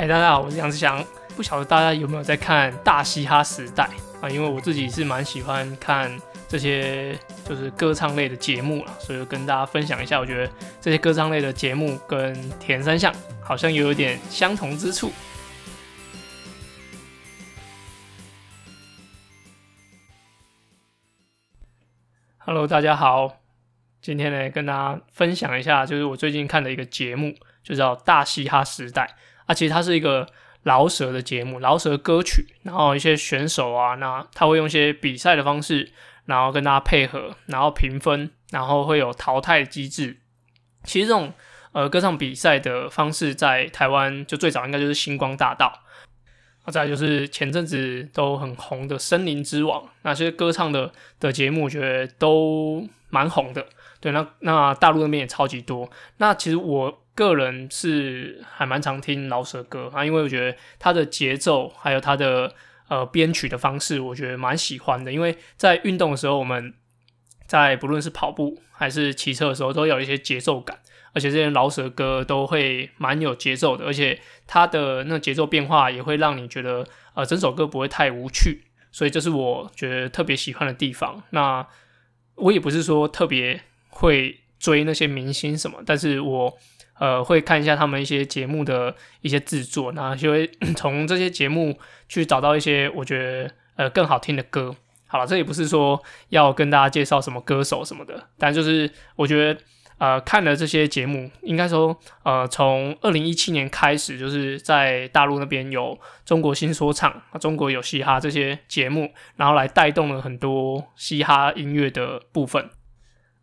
嗨，大家好，我是杨志祥。不晓得大家有没有在看《大嘻哈时代》啊？因为我自己是蛮喜欢看这些就是歌唱类的节目啦，所以跟大家分享一下，我觉得这些歌唱类的节目跟田三项好像有一点相同之处。Hello，大家好，今天呢跟大家分享一下，就是我最近看的一个节目，就叫《大嘻哈时代》啊，其实它是一个。饶舌的节目，饶舌歌曲，然后一些选手啊，那他会用一些比赛的方式，然后跟大家配合，然后评分，然后会有淘汰机制。其实这种呃歌唱比赛的方式，在台湾就最早应该就是星光大道，再就是前阵子都很红的森林之王，那些歌唱的的节目，我觉得都蛮红的。对，那那大陆那边也超级多。那其实我。个人是还蛮常听饶舌歌啊，因为我觉得他的节奏还有他的呃编曲的方式，我觉得蛮喜欢的。因为在运动的时候，我们在不论是跑步还是骑车的时候，都有一些节奏感，而且这些饶舌歌都会蛮有节奏的，而且它的那节奏变化也会让你觉得呃整首歌不会太无趣，所以这是我觉得特别喜欢的地方。那我也不是说特别会追那些明星什么，但是我。呃，会看一下他们一些节目的一些制作，然后就会 从这些节目去找到一些我觉得呃更好听的歌。好了，这也不是说要跟大家介绍什么歌手什么的，但就是我觉得呃看了这些节目，应该说呃从二零一七年开始，就是在大陆那边有中国新说唱、中国有嘻哈这些节目，然后来带动了很多嘻哈音乐的部分。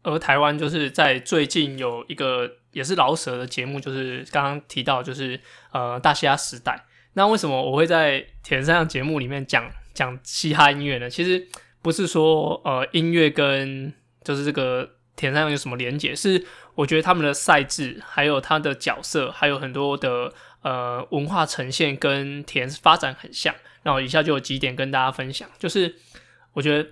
而台湾就是在最近有一个也是老舍的节目，就是刚刚提到，就是呃大嘻哈时代。那为什么我会在铁人三项节目里面讲讲嘻哈音乐呢？其实不是说呃音乐跟就是这个铁人三项有什么连结，是我觉得他们的赛制还有他的角色，还有很多的呃文化呈现跟铁人发展很像。那我以下就有几点跟大家分享，就是我觉得。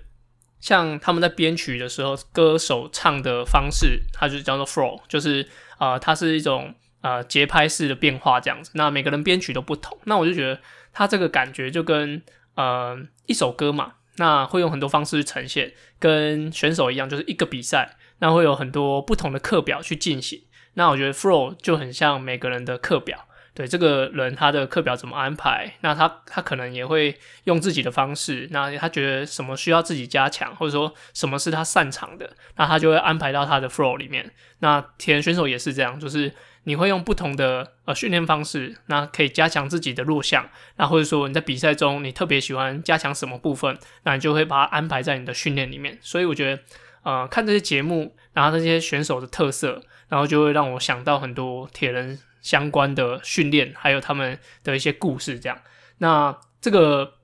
像他们在编曲的时候，歌手唱的方式，它就叫做 flow，就是呃，它是一种呃节拍式的变化这样子。那每个人编曲都不同，那我就觉得它这个感觉就跟呃一首歌嘛，那会用很多方式去呈现，跟选手一样，就是一个比赛，那会有很多不同的课表去进行。那我觉得 flow 就很像每个人的课表。对这个人，他的课表怎么安排？那他他可能也会用自己的方式。那他觉得什么需要自己加强，或者说什么是他擅长的，那他就会安排到他的 flow 里面。那铁人选手也是这样，就是你会用不同的呃训练方式，那可以加强自己的弱项。那或者说你在比赛中你特别喜欢加强什么部分，那你就会把它安排在你的训练里面。所以我觉得，呃，看这些节目，然后这些选手的特色，然后就会让我想到很多铁人。相关的训练，还有他们的一些故事，这样。那这个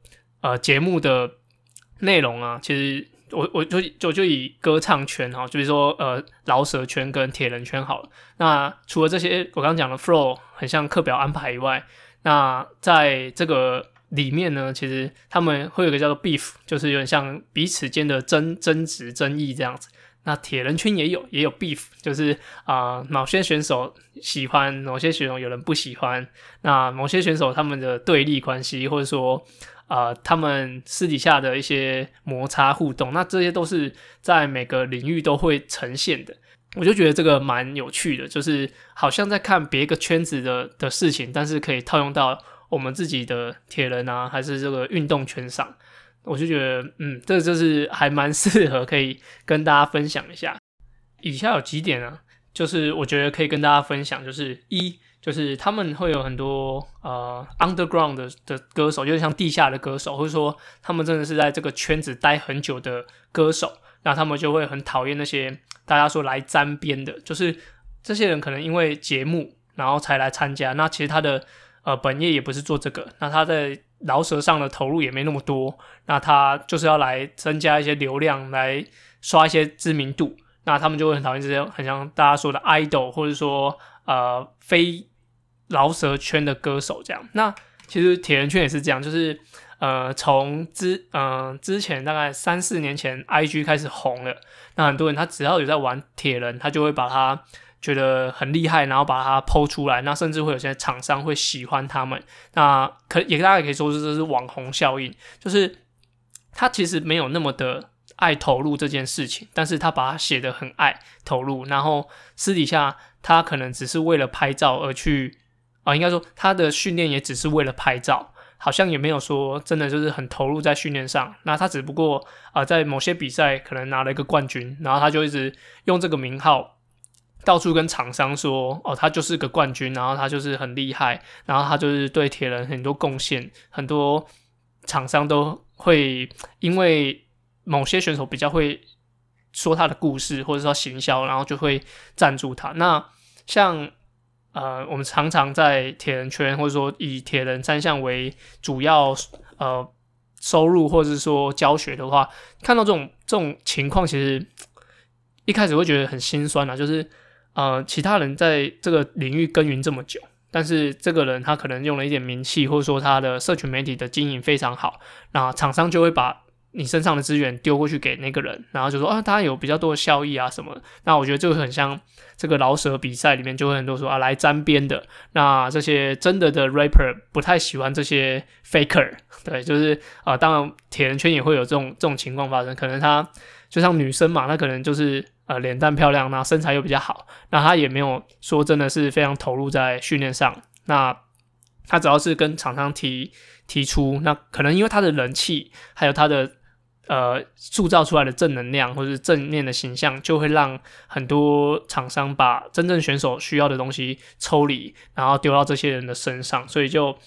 呃节目的内容啊，其实我我就就就以歌唱圈哈，就是说呃饶舌圈跟铁人圈好了。那除了这些我刚刚讲的 flow 很像课表安排以外，那在这个里面呢，其实他们会有一个叫做 beef，就是有点像彼此间的争争执、争议这样子。那铁人圈也有也有 beef，就是啊、某些选手喜欢，某些选手有人不喜欢。那某些选手他们的对立关系，或者说啊、他们私底下的一些摩擦互动，那这些都是在每个领域都会呈现的。我就觉得这个蛮有趣的，就是好像在看别个圈子的的事情，但是可以套用到我们自己的铁人啊，还是这个运动圈上。我就觉得，嗯，这就是还蛮适合可以跟大家分享一下。以下有几点呢，就是我觉得可以跟大家分享，就是一，就是他们会有很多呃 underground 的的歌手，就是像地下的歌手，或者说他们真的是在这个圈子待很久的歌手，那他们就会很讨厌那些大家说来沾边的，就是这些人可能因为节目然后才来参加，那其实他的呃本业也不是做这个，那他在。饶舌上的投入也没那么多，那他就是要来增加一些流量，来刷一些知名度，那他们就会很讨厌这些很像大家说的 idol，或者说呃非饶舌圈的歌手这样。那其实铁人圈也是这样，就是呃，从之嗯、之前大概三四年前，IG 开始红了，那很多人他只要有在玩铁人，他就会把他觉得很厉害，然后把它抛出来，那甚至会有些厂商会喜欢他们，那可也大家可以说是这是网红效应，就是他其实没有那么的爱投入这件事情，但是他把它写得很爱投入，然后私底下他可能只是为了拍照而去啊、应该说他的训练也只是为了拍照。好像也没有说真的就是很投入在训练上，那他只不过啊、在某些比赛可能拿了一个冠军，然后他就一直用这个名号到处跟厂商说哦，他就是个冠军，然后他就是很厉害，然后他就是对铁人很多贡献，很多厂商都会因为某些选手比较会说他的故事或者说行销，然后就会赞助他。那像。呃，我们常常在铁人圈，或者说以铁人三项为主要呃收入，或者是说教学的话，看到这种这种情况，其实一开始会觉得很心酸啊。就是呃，其他人在这个领域耕耘这么久，但是这个人他可能用了一点名气，或者说他的社群媒体的经营非常好，那厂商就会把。你身上的资源丢过去给那个人，然后就说啊，他有比较多的效益啊什么。那我觉得就很像这个饶舌比赛里面就会很多说啊来沾边的。那这些真的的 rapper 不太喜欢这些 faker，对，就是啊、当然铁人圈也会有这种这种情况发生。可能他就像女生嘛，那可能就是呃脸蛋漂亮，那身材又比较好，那他也没有说真的是非常投入在训练上。那他只要是跟厂商提提出，那可能因为他的人气还有他的。呃，塑造出来的正能量或者是正面的形象，就会让很多厂商把真正选手需要的东西抽离，然后丢到这些人的身上。所以就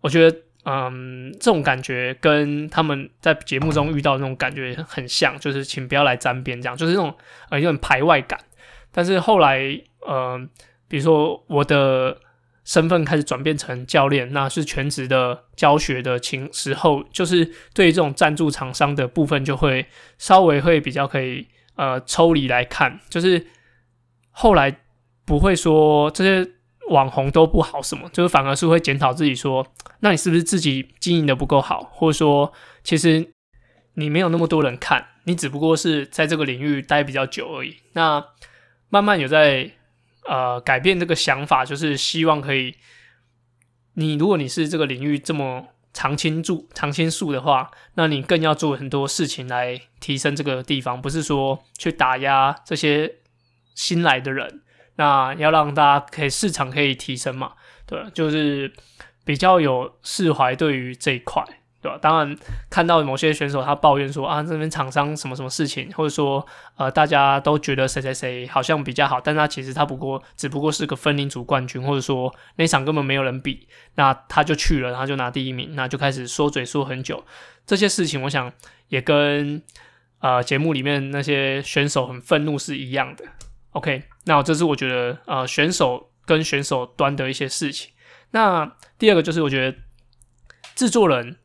我觉得，嗯，这种感觉跟他们在节目中遇到那种感觉很像，就是请不要来沾边，这样就是那种呃有点排外感。但是后来，呃，比如说我的。身份开始转变成教练，那是全职的教学的情时候，就是对于这种赞助厂商的部分，就会稍微会比较可以呃抽离来看，就是后来不会说这些网红都不好什么，就是反而是会检讨自己说，那你是不是自己经营的不够好，或者说其实你没有那么多人看，你只不过是在这个领域待比较久而已。那慢慢有在。呃，改变这个想法，就是希望可以。你如果你是这个领域这么常青树、常青树的话，那你更要做很多事情来提升这个地方，不是说去打压这些新来的人。那要让大家可以市场可以提升嘛？对，就是比较有释怀对于这一块。对吧？当然，看到某些选手他抱怨说啊，这边厂商什么什么事情，或者说呃，大家都觉得谁谁谁好像比较好，但他其实他不过只不过是个分龄组冠军，或者说那场根本没有人比，那他就去了，他就拿第一名，那就开始说嘴说很久。这些事情，我想也跟呃节目里面那些选手很愤怒是一样的。OK，那这是我觉得呃选手跟选手端的一些事情。那第二个就是我觉得制作人。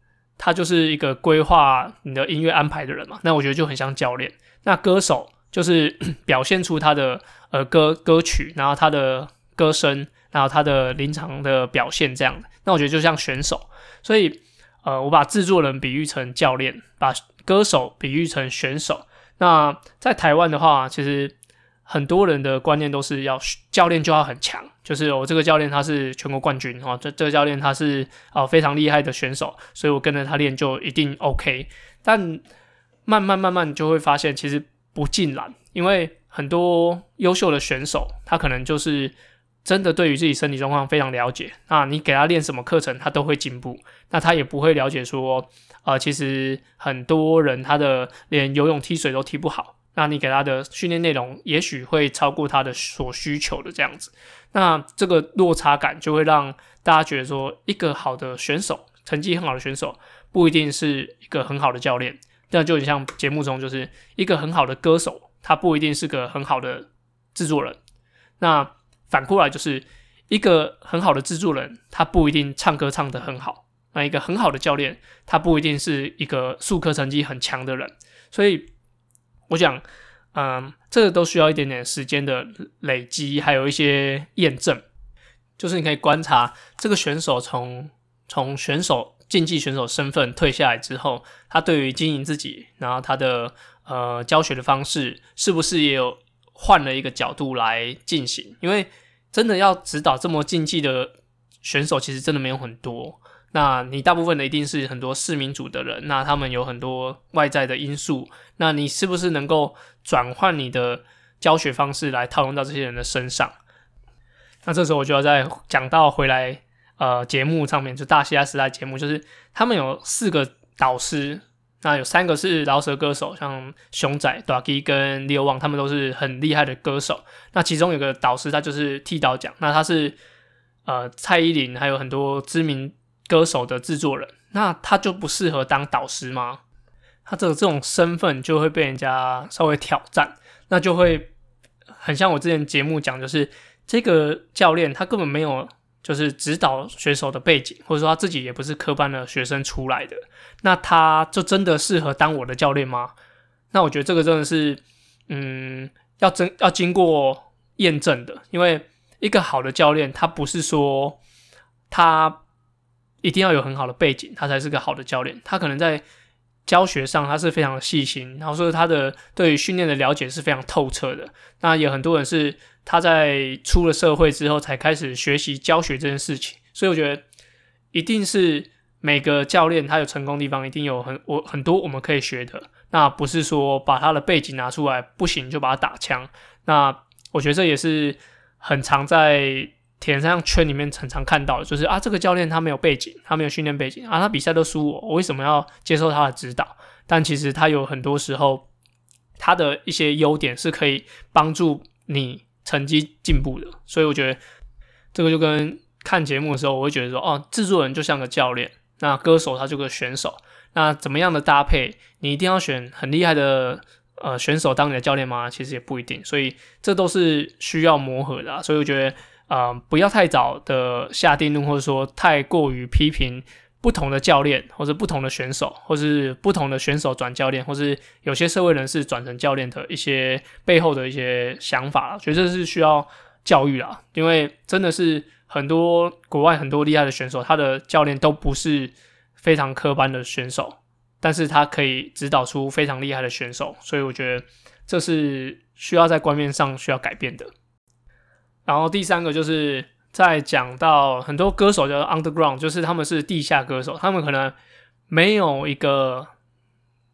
他就是一个规划你的音乐安排的人嘛，那我觉得就很像教练。那歌手就是 表现出他的呃歌歌曲，然后他的歌声，然后他的临场的表现这样的。那我觉得就像选手，所以呃，我把制作人比喻成教练，把歌手比喻成选手。那在台湾的话，其实。很多人的观念都是要教练就要很强，就是我这个教练他是全国冠军哦，这这个教练他是啊非常厉害的选手，所以我跟着他练就一定 OK。但慢慢慢慢就会发现，其实不尽然，因为很多优秀的选手，他可能就是真的对于自己身体状况非常了解，那你给他练什么课程，他都会进步。那他也不会了解说，呃，其实很多人他的连游泳、踢水都踢不好。那你给他的训练内容也许会超过他的所需求的这样子，那这个落差感就会让大家觉得说，一个好的选手，成绩很好的选手，不一定是一个很好的教练。这样就很像节目中，就是一个很好的歌手，他不一定是个很好的制作人。那反过来就是一个很好的制作人，他不一定唱歌唱得很好。那一个很好的教练，他不一定是一个数科成绩很强的人。所以。我讲，嗯，这个都需要一点点时间的累积，还有一些验证。就是你可以观察这个选手从从选手竞技选手身份退下来之后，他对于经营自己，然后他的呃教学的方式，是不是也有换了一个角度来进行？因为真的要指导这么竞技的选手，其实真的没有很多。那你大部分的一定是很多市民组的人，那他们有很多外在的因素，那你是不是能够转换你的教学方式来套用到这些人的身上？那这时候我就要再讲到回来，呃，节目上面就大嘻哈时代节目，就是他们有四个导师，那有三个是饶舌歌手，像熊仔、大支跟 Lil Wang，他们都是很厉害的歌手。那其中有个导师，他就是剃刀奖，那他是呃蔡依林还有很多知名。歌手的制作人，那他就不适合当导师吗？他这个这种身份就会被人家稍微挑战，那就会很像我之前节目讲，就是这个教练他根本没有就是指导选手的背景，或者说他自己也不是科班的学生出来的，那他就真的适合当我的教练吗？那我觉得这个真的是，嗯，要真要经过验证的，因为一个好的教练，他不是说他。一定要有很好的背景，他才是个好的教练。他可能在教学上，他是非常细心，然后说他的对于训练的了解是非常透彻的。那有很多人是他在出了社会之后才开始学习教学这件事情。所以我觉得，一定是每个教练他有成功的地方，一定有很我很多我们可以学的。那不是说把他的背景拿出来不行就把他打枪。那我觉得这也是很常在。铁人三项圈里面常常看到的就是啊，这个教练他没有背景，他没有训练背景啊，他比赛都输我，我为什么要接受他的指导？但其实他有很多时候，他的一些优点是可以帮助你成绩进步的。所以我觉得这个就跟看节目的时候，我会觉得说，哦，制作人就像个教练，那歌手他就个选手，那怎么样的搭配，你一定要选很厉害的呃选手当你的教练吗？其实也不一定，所以这都是需要磨合的。所以我觉得。啊、呃，不要太早的下定论，或者说太过于批评不同的教练，或者不同的选手，或是不同的选手转教练，或是有些社会人士转成教练的一些背后的一些想法，我觉得这是需要教育啊。因为真的是很多国外很多厉害的选手，他的教练都不是非常科班的选手，但是他可以指导出非常厉害的选手，所以我觉得这是需要在观念上需要改变的。然后第三个就是在讲到很多歌手叫 underground，就是他们是地下歌手，他们可能没有一个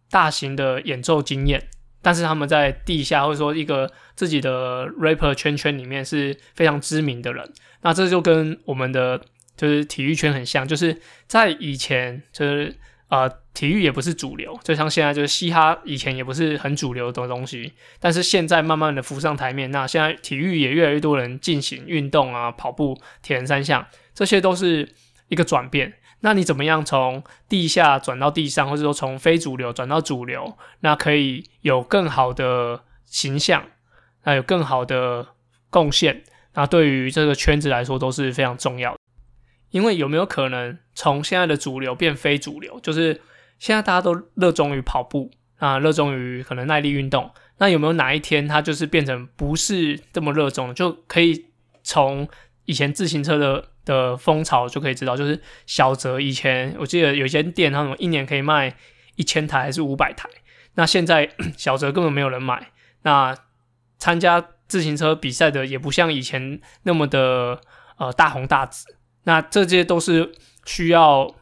大型的演奏经验，但是他们在地下或者说一个自己的 rapper 圈圈里面是非常知名的人。那这就跟我们的就是体育圈很像，就是在以前就是。呃，体育也不是主流，就像现在就是嘻哈，以前也不是很主流的东西，但是现在慢慢的浮上台面。那现在体育也越来越多人进行运动啊，跑步、铁人三项，这些都是一个转变。那你怎么样从地下转到地上，或者说从非主流转到主流，那可以有更好的形象，那有更好的贡献，那对于这个圈子来说都是非常重要的。因为有没有可能从现在的主流变非主流？就是现在大家都热衷于跑步啊，热衷于可能耐力运动。那有没有哪一天它就是变成不是这么热衷，就可以从以前自行车的的风潮就可以知道，就是小泽以前我记得有一间店，他们一年可以卖一千台还是五百台。那现在 小泽根本没有人买。那参加自行车比赛的也不像以前那么的呃大红大紫。那这些都是需要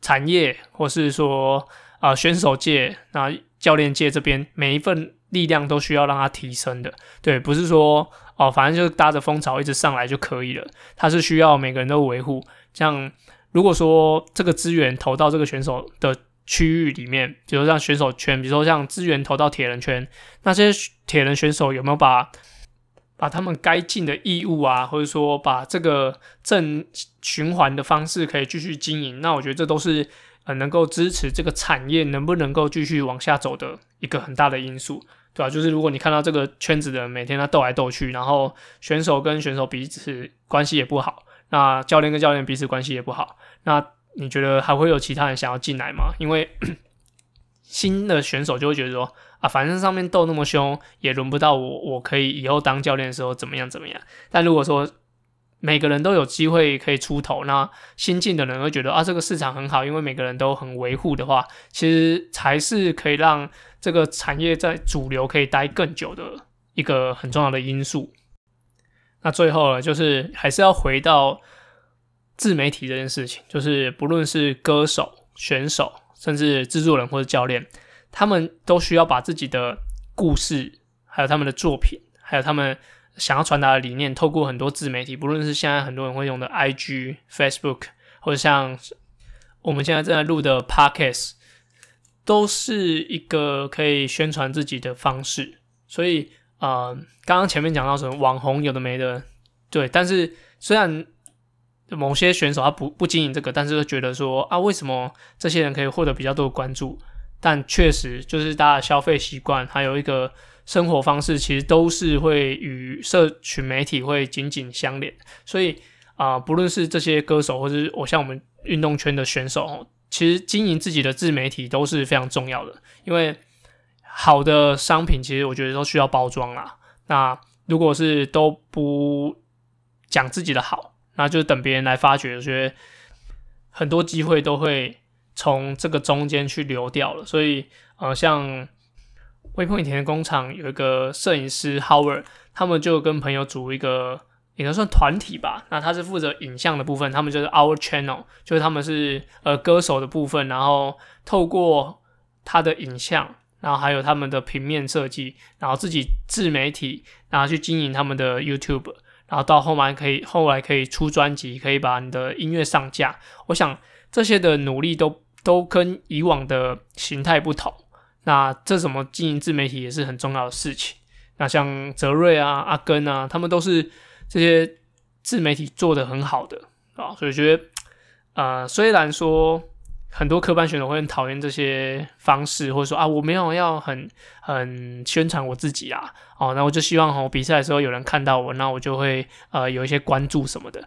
产业，或是说啊、选手界、那教练界这边每一份力量都需要让它提升的。对，不是说哦，反正就搭着风潮一直上来就可以了。它是需要每个人都维护。像如果说这个资源投到这个选手的区域里面，比如像选手圈，比如说像资源投到铁人圈，那些铁人选手有没有把？把他们该尽的义务啊，或者说把这个正循环的方式可以继续经营，那我觉得这都是呃能够支持这个产业能不能够继续往下走的一个很大的因素，对吧、就是如果你看到这个圈子的人每天他斗来斗去，然后选手跟选手彼此关系也不好，那教练跟教练彼此关系也不好，那你觉得还会有其他人想要进来吗？因为新的选手就会觉得说。啊，反正上面斗那么凶，也轮不到我。我可以以后当教练的时候怎么样怎么样？但如果说每个人都有机会可以出头。那新进的人会觉得啊，这个市场很好，因为每个人都很维护的话，其实才是可以让这个产业在主流可以待更久的一个很重要的因素。那最后呢，就是还是要回到自媒体这件事情，就是不论是歌手、选手，甚至制作人或者教练，他们都需要把自己的故事，还有他们的作品，还有他们想要传达的理念，透过很多自媒体，不论是现在很多人会用的 IG、Facebook，或者像我们现在正在录的 Podcast，都是一个可以宣传自己的方式。所以，呃，刚刚前面讲到什么网红有的没的，对，但是虽然某些选手他不不经营这个，但是觉得说啊，为什么这些人可以获得比较多的关注？但确实就是大家的消费习惯，还有一个生活方式，其实都是会与社群媒体会紧紧相连。所以啊、不论是这些歌手，或是我像我们运动圈的选手，其实经营自己的自媒体都是非常重要的，因为。好的商品，其实我觉得都需要包装啦。那如果是都不讲自己的好，那就等别人来发掘。我觉得很多机会都会从这个中间去流掉了。所以，呃，像微碰影田的工厂有一个摄影师 Howard，他们就跟朋友组一个，也能算团体吧。那他是负责影像的部分，他们就是 Our Channel，就是他们是呃歌手的部分，然后透过他的影像。然后还有他们的平面设计，然后自己自媒体，然后去经营他们的 YouTube，然后到后面可以后来可以出专辑，可以把你的音乐上架。我想这些的努力都都跟以往的形态不同。那这怎么经营自媒体也是很重要的事情。那像泽瑞啊、阿根啊，他们都是这些自媒体做得很好的啊，所以觉得呃，虽然说。很多科班选手会很讨厌这些方式，或者说啊，我没有要很很宣传我自己啊，哦，那我就希望哦，比赛的时候有人看到我，那我就会呃有一些关注什么的。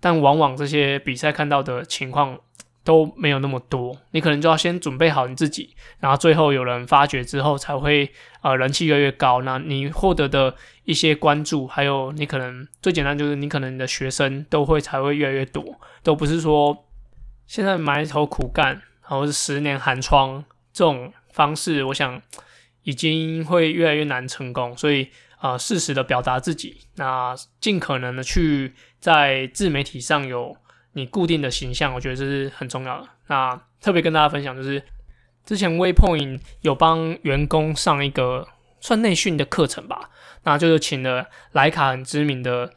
但往往这些比赛看到的情况都没有那么多，你可能就要先准备好你自己，然后最后有人发掘之后，才会呃人气越来越高。那你获得的一些关注，还有你可能最简单就是你可能你的学生都会才会越来越多，都不是说。现在埋头苦干，然后是十年寒窗这种方式，我想已经会越来越难成功。所以啊，呃，适时的表达自己，那尽可能的去在自媒体上有你固定的形象，我觉得这是很重要的。那特别跟大家分享，就是之前 Waypoint 有帮员工上一个算内训的课程吧，那就是请了莱卡很知名的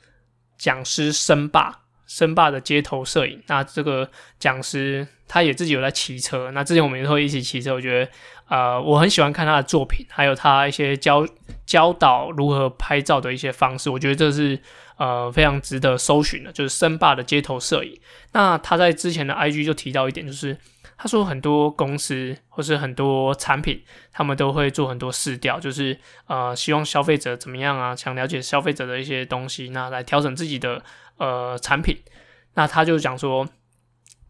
讲师申爸。森爸的街头摄影，那这个讲师他也自己有在骑车。那之前我们也会一起骑车，我觉得呃我很喜欢看他的作品，还有他一些教教导如何拍照的一些方式，我觉得这是呃非常值得搜寻的，就是森爸的街头摄影。那他在之前的 IG 就提到一点，就是他说很多公司或是很多产品，他们都会做很多市调，就是呃希望消费者怎么样啊，想了解消费者的一些东西，那来调整自己的。呃，产品，那他就讲说，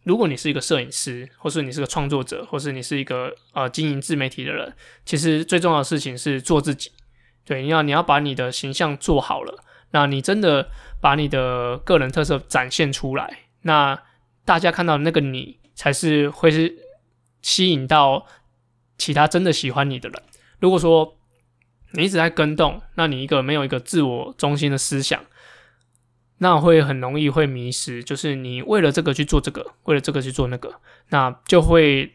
如果你是一个摄影师，或是你是个创作者，或是你是一个呃经营自媒体的人，其实最重要的事情是做自己。对，你要你要把你的形象做好了，那你真的把你的个人特色展现出来，那大家看到那个你，才是会是吸引到其他真的喜欢你的人。如果说你一直在跟动，那你一个没有一个自我中心的思想。那会很容易会迷失，就是你为了这个去做这个，为了这个去做那个，那就会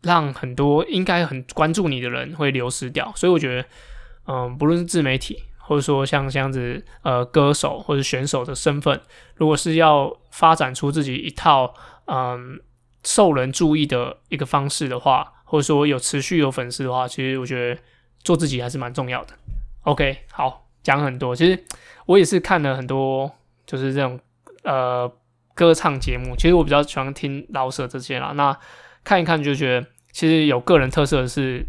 让很多应该很关注你的人会流失掉。所以我觉得，嗯，不论是自媒体，或者说像这样子，呃，歌手或者选手的身份，如果是要发展出自己一套，嗯，受人注意的一个方式的话，或者说有持续有粉丝的话，其实我觉得做自己还是蛮重要的。OK，好，讲很多，其实我也是看了很多。就是这种呃歌唱节目，其实我比较喜欢听老舍这些啦。那看一看就觉得，其实有个人特色是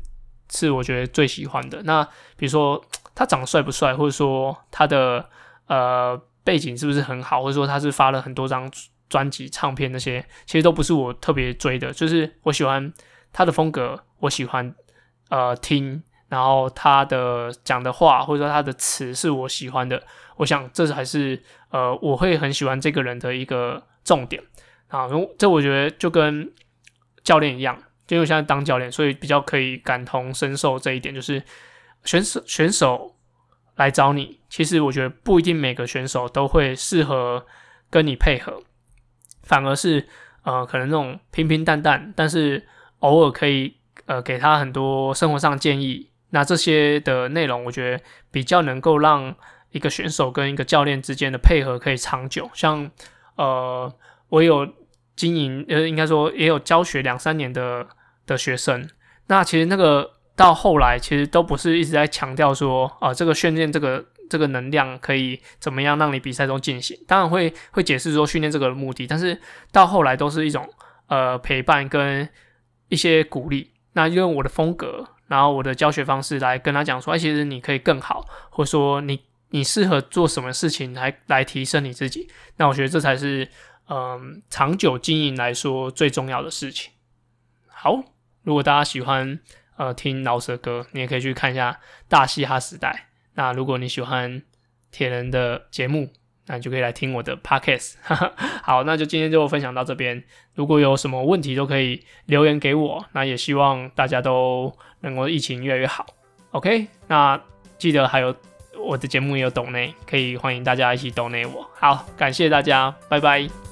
是我觉得最喜欢的。那比如说他长得帅不帅，或者说他的呃背景是不是很好，或者说他是发了很多张专辑、唱片那些，其实都不是我特别追的。就是我喜欢他的风格，我喜欢呃听，然后他的讲的话或者说他的词是我喜欢的，我想这才是呃我会很喜欢这个人的一个重点啊。这我觉得就跟教练一样，因为我现在当教练，所以比较可以感同身受这一点，就是选手选手来找你，其实我觉得不一定每个选手都会适合跟你配合，反而是呃可能那种平平淡淡，但是偶尔可以呃给他很多生活上建议。那这些的内容，我觉得比较能够让一个选手跟一个教练之间的配合可以长久。像呃，我有经营，呃，应该说也有教学两三年的的学生。那其实那个到后来，其实都不是一直在强调说，啊、这个训练这个这个能量可以怎么样让你比赛中进行。当然会会解释说训练这个目的，但是到后来都是一种呃陪伴跟一些鼓励。那用我的风格。然后我的教学方式来跟他讲说，哎，其实你可以更好，或者说你你适合做什么事情来来提升你自己。那我觉得这才是嗯、长久经营来说最重要的事情。好，如果大家喜欢呃听饶舌歌，你也可以去看一下《大嘻哈时代》。那如果你喜欢铁人的节目，那你就可以来听我的 podcast。好，那就今天就分享到这边。如果有什么问题，都可以留言给我。那也希望大家都能够疫情越来越好。OK，那记得还有我的节目也有抖内，可以欢迎大家一起抖内我。好，感谢大家，拜拜。